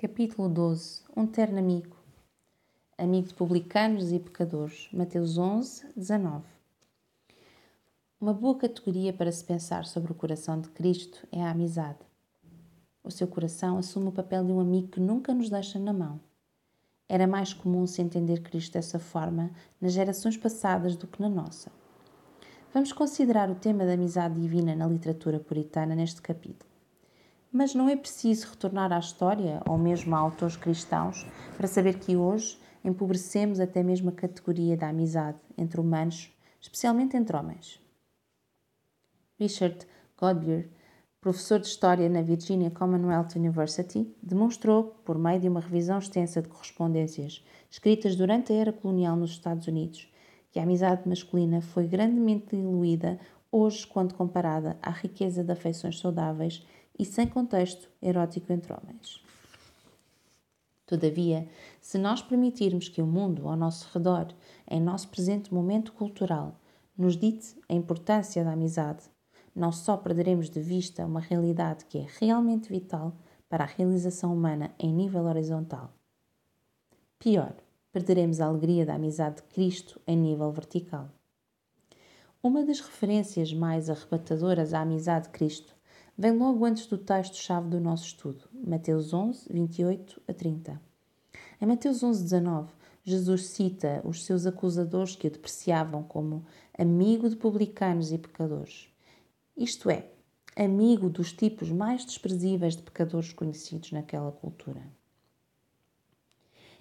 Capítulo 12 Um terno amigo. Amigo de publicanos e pecadores. Mateus 11, 19. Uma boa categoria para se pensar sobre o coração de Cristo é a amizade. O seu coração assume o papel de um amigo que nunca nos deixa na mão. Era mais comum se entender Cristo dessa forma nas gerações passadas do que na nossa. Vamos considerar o tema da amizade divina na literatura puritana neste capítulo. Mas não é preciso retornar à história ou mesmo a autores cristãos para saber que hoje empobrecemos até mesmo a categoria da amizade entre humanos, especialmente entre homens. Richard Godbeer, professor de História na Virginia Commonwealth University, demonstrou, por meio de uma revisão extensa de correspondências escritas durante a era colonial nos Estados Unidos, que a amizade masculina foi grandemente diluída hoje quando comparada à riqueza de afeições saudáveis e sem contexto erótico entre homens. Todavia, se nós permitirmos que o mundo ao nosso redor, em nosso presente momento cultural, nos dite a importância da amizade, não só perderemos de vista uma realidade que é realmente vital para a realização humana em nível horizontal. Pior, perderemos a alegria da amizade de Cristo em nível vertical. Uma das referências mais arrebatadoras à amizade de Cristo vem logo antes do texto-chave do nosso estudo, Mateus 11, 28 a 30. Em Mateus 11, 19, Jesus cita os seus acusadores que o depreciavam como amigo de publicanos e pecadores. Isto é, amigo dos tipos mais desprezíveis de pecadores conhecidos naquela cultura.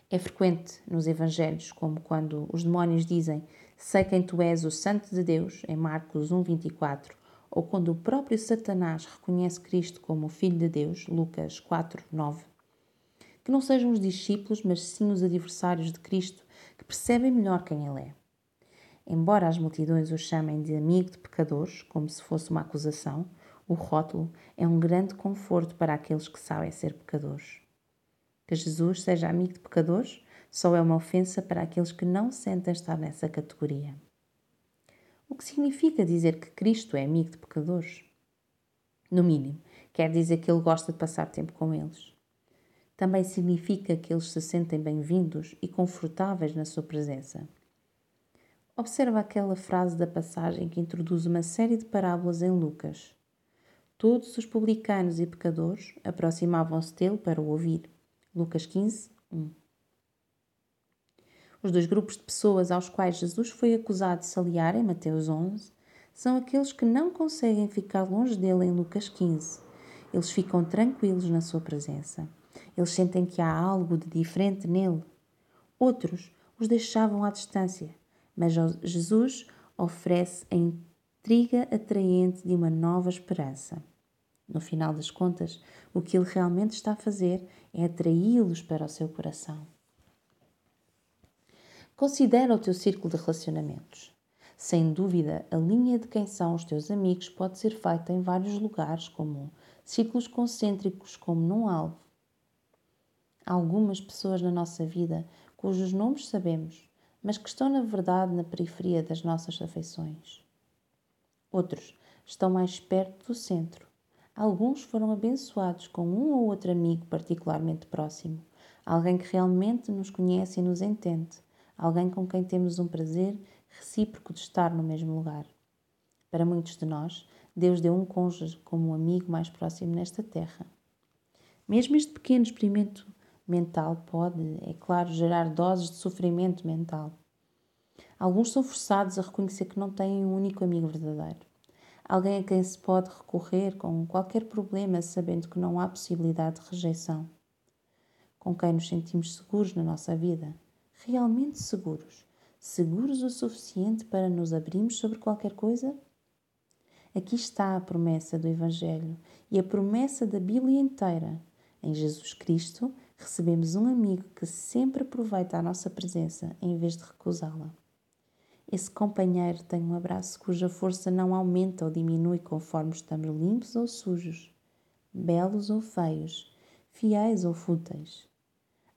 É frequente nos Evangelhos, como quando os demónios dizem: Sei quem tu és, o Santo de Deus, em Marcos 1, 24, ou quando o próprio Satanás reconhece Cristo como o Filho de Deus, Lucas 4, 9. Que não sejam os discípulos, mas sim os adversários de Cristo, que percebem melhor quem Ele é. Embora as multidões o chamem de amigo de pecadores, como se fosse uma acusação, o rótulo é um grande conforto para aqueles que sabem ser pecadores. Que Jesus seja amigo de pecadores só é uma ofensa para aqueles que não sentem estar nessa categoria. O que significa dizer que Cristo é amigo de pecadores? No mínimo, quer dizer que ele gosta de passar tempo com eles. Também significa que eles se sentem bem-vindos e confortáveis na sua presença. Observa aquela frase da passagem que introduz uma série de parábolas em Lucas. Todos os publicanos e pecadores aproximavam-se dele para o ouvir. Lucas 15, 1. Os dois grupos de pessoas aos quais Jesus foi acusado de se aliar em Mateus 11 são aqueles que não conseguem ficar longe dele em Lucas 15. Eles ficam tranquilos na sua presença. Eles sentem que há algo de diferente nele. Outros os deixavam à distância, mas Jesus oferece a intriga atraente de uma nova esperança. No final das contas, o que ele realmente está a fazer é atraí-los para o seu coração. Considera o teu círculo de relacionamentos. Sem dúvida, a linha de quem são os teus amigos pode ser feita em vários lugares, como círculos concêntricos, como num alvo. Há algumas pessoas na nossa vida cujos nomes sabemos, mas que estão, na verdade, na periferia das nossas afeições. Outros estão mais perto do centro, Alguns foram abençoados com um ou outro amigo particularmente próximo, alguém que realmente nos conhece e nos entende, alguém com quem temos um prazer recíproco de estar no mesmo lugar. Para muitos de nós, Deus deu um cônjuge como um amigo mais próximo nesta terra. Mesmo este pequeno experimento mental pode, é claro, gerar doses de sofrimento mental. Alguns são forçados a reconhecer que não têm um único amigo verdadeiro alguém a quem se pode recorrer com qualquer problema, sabendo que não há possibilidade de rejeição, com quem nos sentimos seguros na nossa vida, realmente seguros, seguros o suficiente para nos abrirmos sobre qualquer coisa? Aqui está a promessa do Evangelho e a promessa da Bíblia inteira. Em Jesus Cristo, recebemos um amigo que sempre aproveita a nossa presença em vez de recusá-la. Esse companheiro tem um abraço cuja força não aumenta ou diminui conforme estamos limpos ou sujos, belos ou feios, fiéis ou fúteis.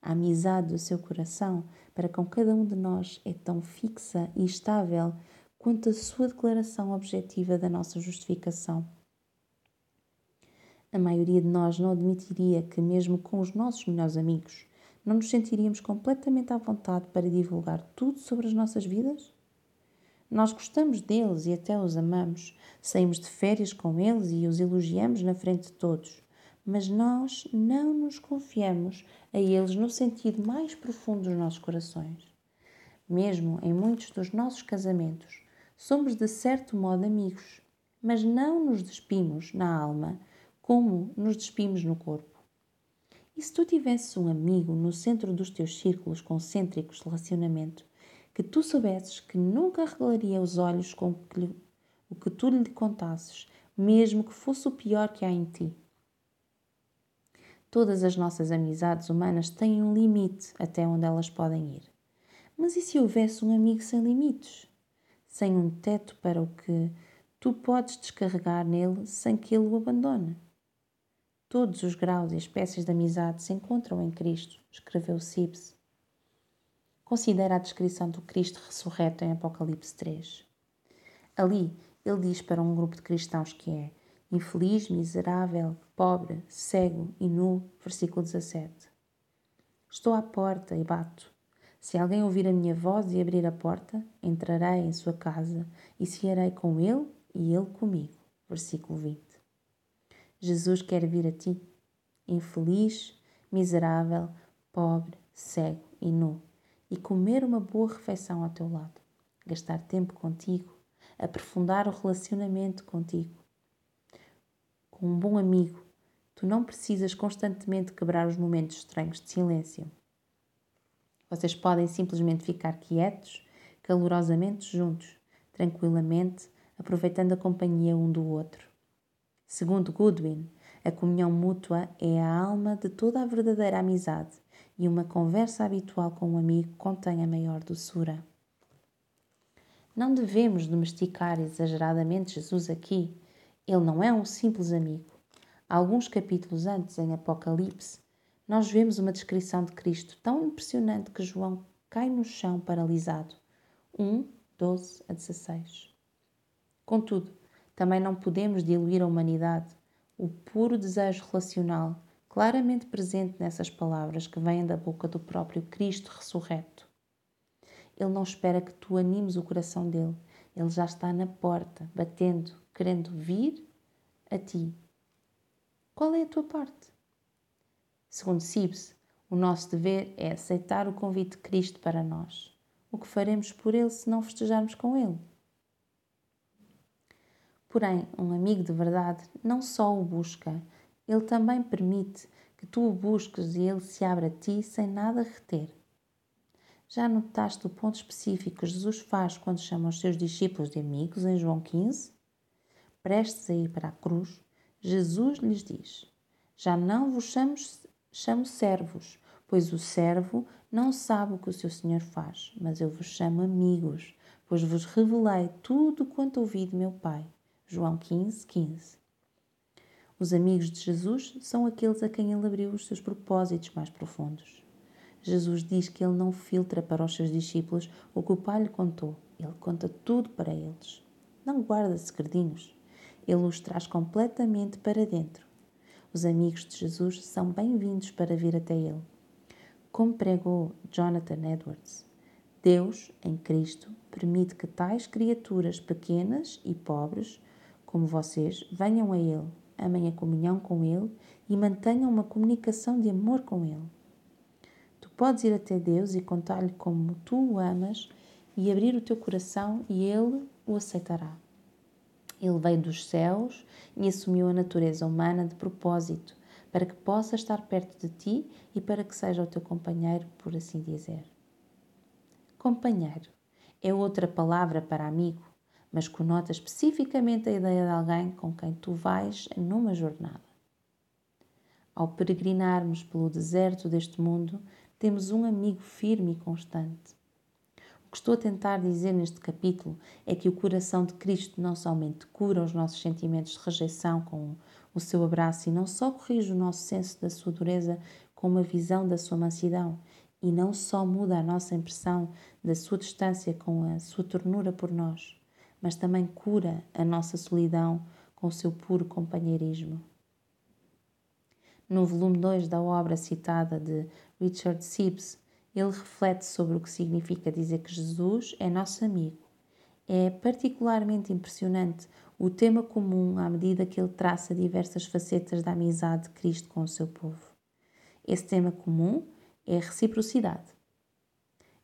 A amizade do seu coração para com cada um de nós é tão fixa e estável quanto a sua declaração objetiva da nossa justificação. A maioria de nós não admitiria que, mesmo com os nossos melhores amigos, não nos sentiríamos completamente à vontade para divulgar tudo sobre as nossas vidas? Nós gostamos deles e até os amamos, saímos de férias com eles e os elogiamos na frente de todos, mas nós não nos confiamos a eles no sentido mais profundo dos nossos corações. Mesmo em muitos dos nossos casamentos, somos de certo modo amigos, mas não nos despimos na alma como nos despimos no corpo. E se tu tivesses um amigo no centro dos teus círculos concêntricos de relacionamento, que tu soubesses que nunca regalaria os olhos com o que tu lhe contasses, mesmo que fosse o pior que há em ti. Todas as nossas amizades humanas têm um limite até onde elas podem ir. Mas e se houvesse um amigo sem limites? Sem um teto para o que tu podes descarregar nele sem que ele o abandone? Todos os graus e espécies de amizade se encontram em Cristo, escreveu Sibbes. Considera a descrição do Cristo ressurreto em Apocalipse 3. Ali, ele diz para um grupo de cristãos que é infeliz, miserável, pobre, cego e nu, versículo 17. Estou à porta e bato. Se alguém ouvir a minha voz e abrir a porta, entrarei em sua casa e cearei com ele e ele comigo. Versículo 20. Jesus quer vir a ti, infeliz, miserável, pobre, cego e nu, e comer uma boa refeição ao teu lado, gastar tempo contigo, aprofundar o relacionamento contigo. Com um bom amigo, tu não precisas constantemente quebrar os momentos estranhos de silêncio. Vocês podem simplesmente ficar quietos, calorosamente juntos, tranquilamente, aproveitando a companhia um do outro. Segundo Goodwin, a comunhão mútua é a alma de toda a verdadeira amizade e uma conversa habitual com um amigo contém a maior doçura. Não devemos domesticar exageradamente Jesus aqui. Ele não é um simples amigo. Alguns capítulos antes, em Apocalipse, nós vemos uma descrição de Cristo tão impressionante que João cai no chão paralisado. 1, 12 a 16. Contudo, também não podemos diluir a humanidade, o puro desejo relacional, claramente presente nessas palavras que vêm da boca do próprio Cristo ressurreto. Ele não espera que tu animes o coração dele, ele já está na porta, batendo, querendo vir a ti. Qual é a tua parte? Segundo Sibs, o nosso dever é aceitar o convite de Cristo para nós. O que faremos por ele se não festejarmos com ele? Porém, um amigo de verdade não só o busca, ele também permite que tu o busques e ele se abra a ti sem nada reter. Já notaste o ponto específico que Jesus faz quando chama os seus discípulos de amigos em João 15? Prestes a ir para a cruz, Jesus lhes diz: Já não vos chamo, chamo servos, pois o servo não sabe o que o seu senhor faz, mas eu vos chamo amigos, pois vos revelei tudo quanto ouvi de meu Pai. João 15, 15. Os amigos de Jesus são aqueles a quem ele abriu os seus propósitos mais profundos. Jesus diz que ele não filtra para os seus discípulos o que o Pai lhe contou, ele conta tudo para eles. Não guarda segredinhos, ele os traz completamente para dentro. Os amigos de Jesus são bem-vindos para vir até ele. Como pregou Jonathan Edwards, Deus, em Cristo, permite que tais criaturas pequenas e pobres como vocês, venham a Ele, amem a comunhão com Ele e mantenham uma comunicação de amor com Ele. Tu podes ir até Deus e contar-lhe como tu o amas e abrir o teu coração e Ele o aceitará. Ele veio dos céus e assumiu a natureza humana de propósito, para que possa estar perto de ti e para que seja o teu companheiro, por assim dizer. Companheiro é outra palavra para amigo mas conota especificamente a ideia de alguém com quem tu vais numa jornada. Ao peregrinarmos pelo deserto deste mundo, temos um amigo firme e constante. O que estou a tentar dizer neste capítulo é que o coração de Cristo não somente cura os nossos sentimentos de rejeição com o seu abraço e não só corrige o nosso senso da sua dureza com uma visão da sua mansidão e não só muda a nossa impressão da sua distância com a sua ternura por nós, mas também cura a nossa solidão com o seu puro companheirismo. No volume 2 da obra citada de Richard Sibbes, ele reflete sobre o que significa dizer que Jesus é nosso amigo. É particularmente impressionante o tema comum à medida que ele traça diversas facetas da amizade de Cristo com o seu povo. Esse tema comum é a reciprocidade.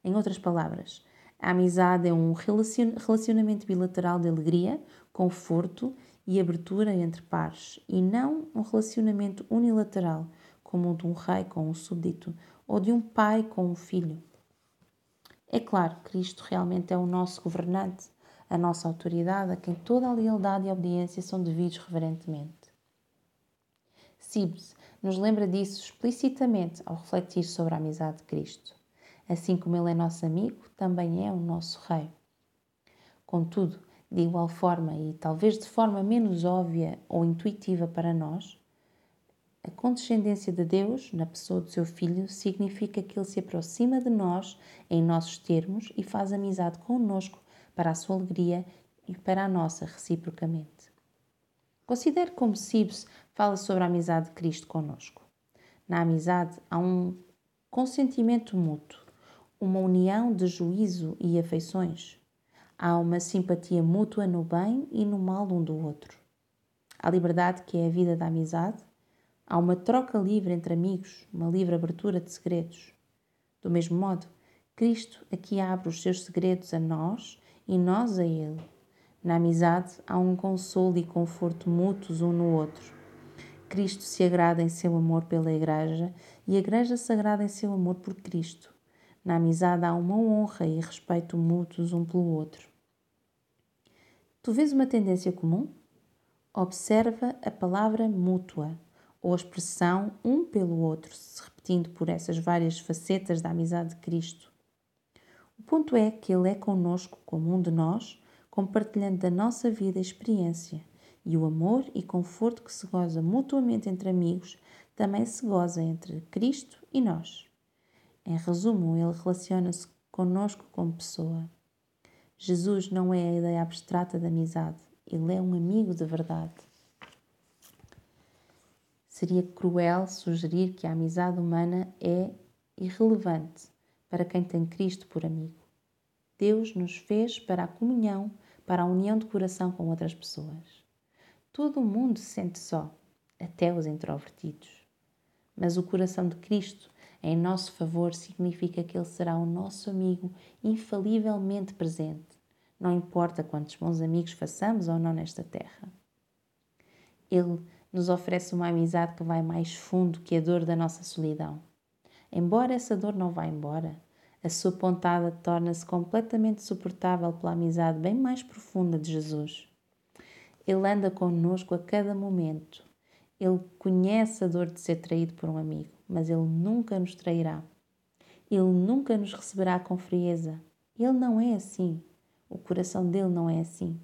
Em outras palavras, a amizade é um relacionamento bilateral de alegria, conforto e abertura entre pares, e não um relacionamento unilateral, como o de um rei com um súbdito ou de um pai com um filho. É claro, Cristo realmente é o nosso governante, a nossa autoridade, a quem toda a lealdade e obediência são devidos reverentemente. Sibes nos lembra disso explicitamente ao refletir sobre a amizade de Cristo. Assim como Ele é nosso amigo, também é o nosso Rei. Contudo, de igual forma e talvez de forma menos óbvia ou intuitiva para nós, a condescendência de Deus na pessoa do seu Filho significa que Ele se aproxima de nós em nossos termos e faz amizade conosco para a sua alegria e para a nossa reciprocamente. Considere como Sibes fala sobre a amizade de Cristo conosco. Na amizade há um consentimento mútuo, uma união de juízo e afeições. Há uma simpatia mútua no bem e no mal um do outro. A liberdade que é a vida da amizade. Há uma troca livre entre amigos, uma livre abertura de segredos. Do mesmo modo, Cristo aqui abre os seus segredos a nós e nós a Ele. Na amizade há um consolo e conforto mútuos um no outro. Cristo se agrada em seu amor pela Igreja e a Igreja se agrada em seu amor por Cristo. Na amizade há uma honra e respeito mútuos um pelo outro. Tu vês uma tendência comum? Observa a palavra mútua ou a expressão um pelo outro, se repetindo por essas várias facetas da amizade de Cristo. O ponto é que Ele é conosco como um de nós, compartilhando da nossa vida e experiência, e o amor e conforto que se goza mutuamente entre amigos também se goza entre Cristo e nós. Em resumo, ele relaciona-se conosco como pessoa. Jesus não é a ideia abstrata da amizade, ele é um amigo de verdade. Seria cruel sugerir que a amizade humana é irrelevante para quem tem Cristo por amigo. Deus nos fez para a comunhão, para a união de coração com outras pessoas. Todo o mundo se sente só, até os introvertidos. Mas o coração de Cristo em nosso favor significa que Ele será o nosso amigo infalivelmente presente, não importa quantos bons amigos façamos ou não nesta terra. Ele nos oferece uma amizade que vai mais fundo que a dor da nossa solidão. Embora essa dor não vá embora, a sua pontada torna-se completamente suportável pela amizade bem mais profunda de Jesus. Ele anda conosco a cada momento. Ele conhece a dor de ser traído por um amigo mas Ele nunca nos trairá. Ele nunca nos receberá com frieza. Ele não é assim. O coração dele não é assim.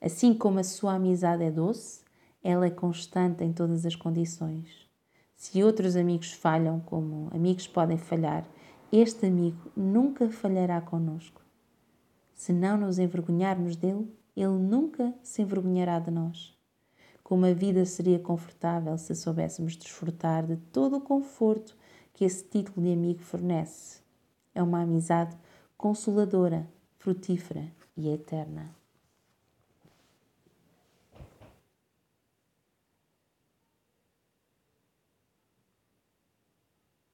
Assim como a sua amizade é doce, ela é constante em todas as condições. Se outros amigos falham, como amigos podem falhar, este amigo nunca falhará conosco. Se não nos envergonharmos dele, ele nunca se envergonhará de nós. Como a vida seria confortável se soubéssemos desfrutar de todo o conforto que esse título de amigo fornece. É uma amizade consoladora, frutífera e eterna.